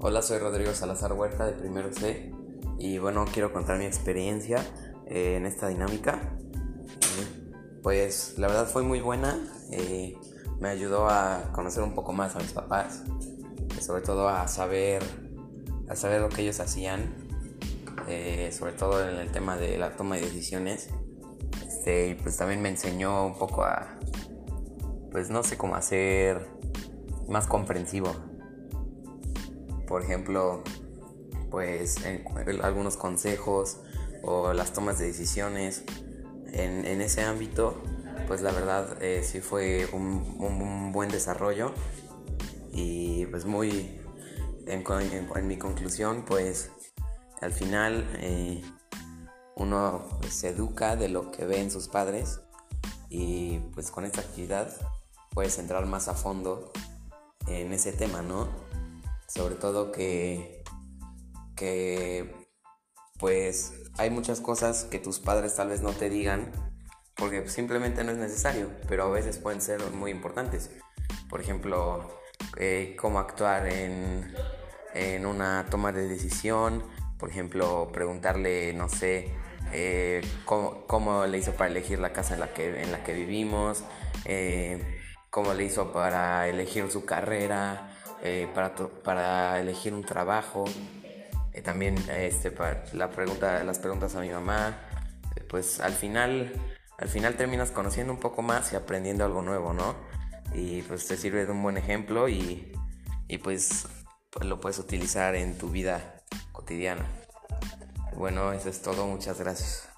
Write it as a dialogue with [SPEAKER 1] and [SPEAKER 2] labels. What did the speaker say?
[SPEAKER 1] Hola, soy Rodrigo Salazar Huerta de Primero C y bueno, quiero contar mi experiencia eh, en esta dinámica. Pues la verdad fue muy buena, eh, me ayudó a conocer un poco más a mis papás, sobre todo a saber, a saber lo que ellos hacían, eh, sobre todo en el tema de la toma de decisiones. Este, y pues también me enseñó un poco a, pues no sé cómo hacer más comprensivo. Por ejemplo, pues algunos consejos o las tomas de decisiones en, ese ámbito, pues la verdad eh, sí fue un, buen desarrollo y pues muy en, mi conclusión pues al final eh, uno se educa de lo que ven sus padres y pues con esta actividad puedes entrar más a fondo en ese tema, ¿no? Sobre todo que, que pues hay muchas cosas que tus padres tal vez no te digan porque simplemente no es necesario, pero a veces pueden ser muy importantes. Por ejemplo, eh, cómo actuar en, en, una toma de decisión, por ejemplo, preguntarle, no sé, eh, cómo, cómo, le hizo para elegir la casa en la que, en la que vivimos, eh, cómo le hizo para elegir su carrera, eh, para, para elegir un trabajo. Eh, también este, para la pregunta, las preguntas a mi mamá. Eh, pues al final, al final terminas conociendo un poco más y aprendiendo algo nuevo, ¿no? Y pues te sirve de un buen ejemplo y, y pues, pues lo puedes utilizar en tu vida cotidiana. Bueno, eso es todo. Muchas gracias.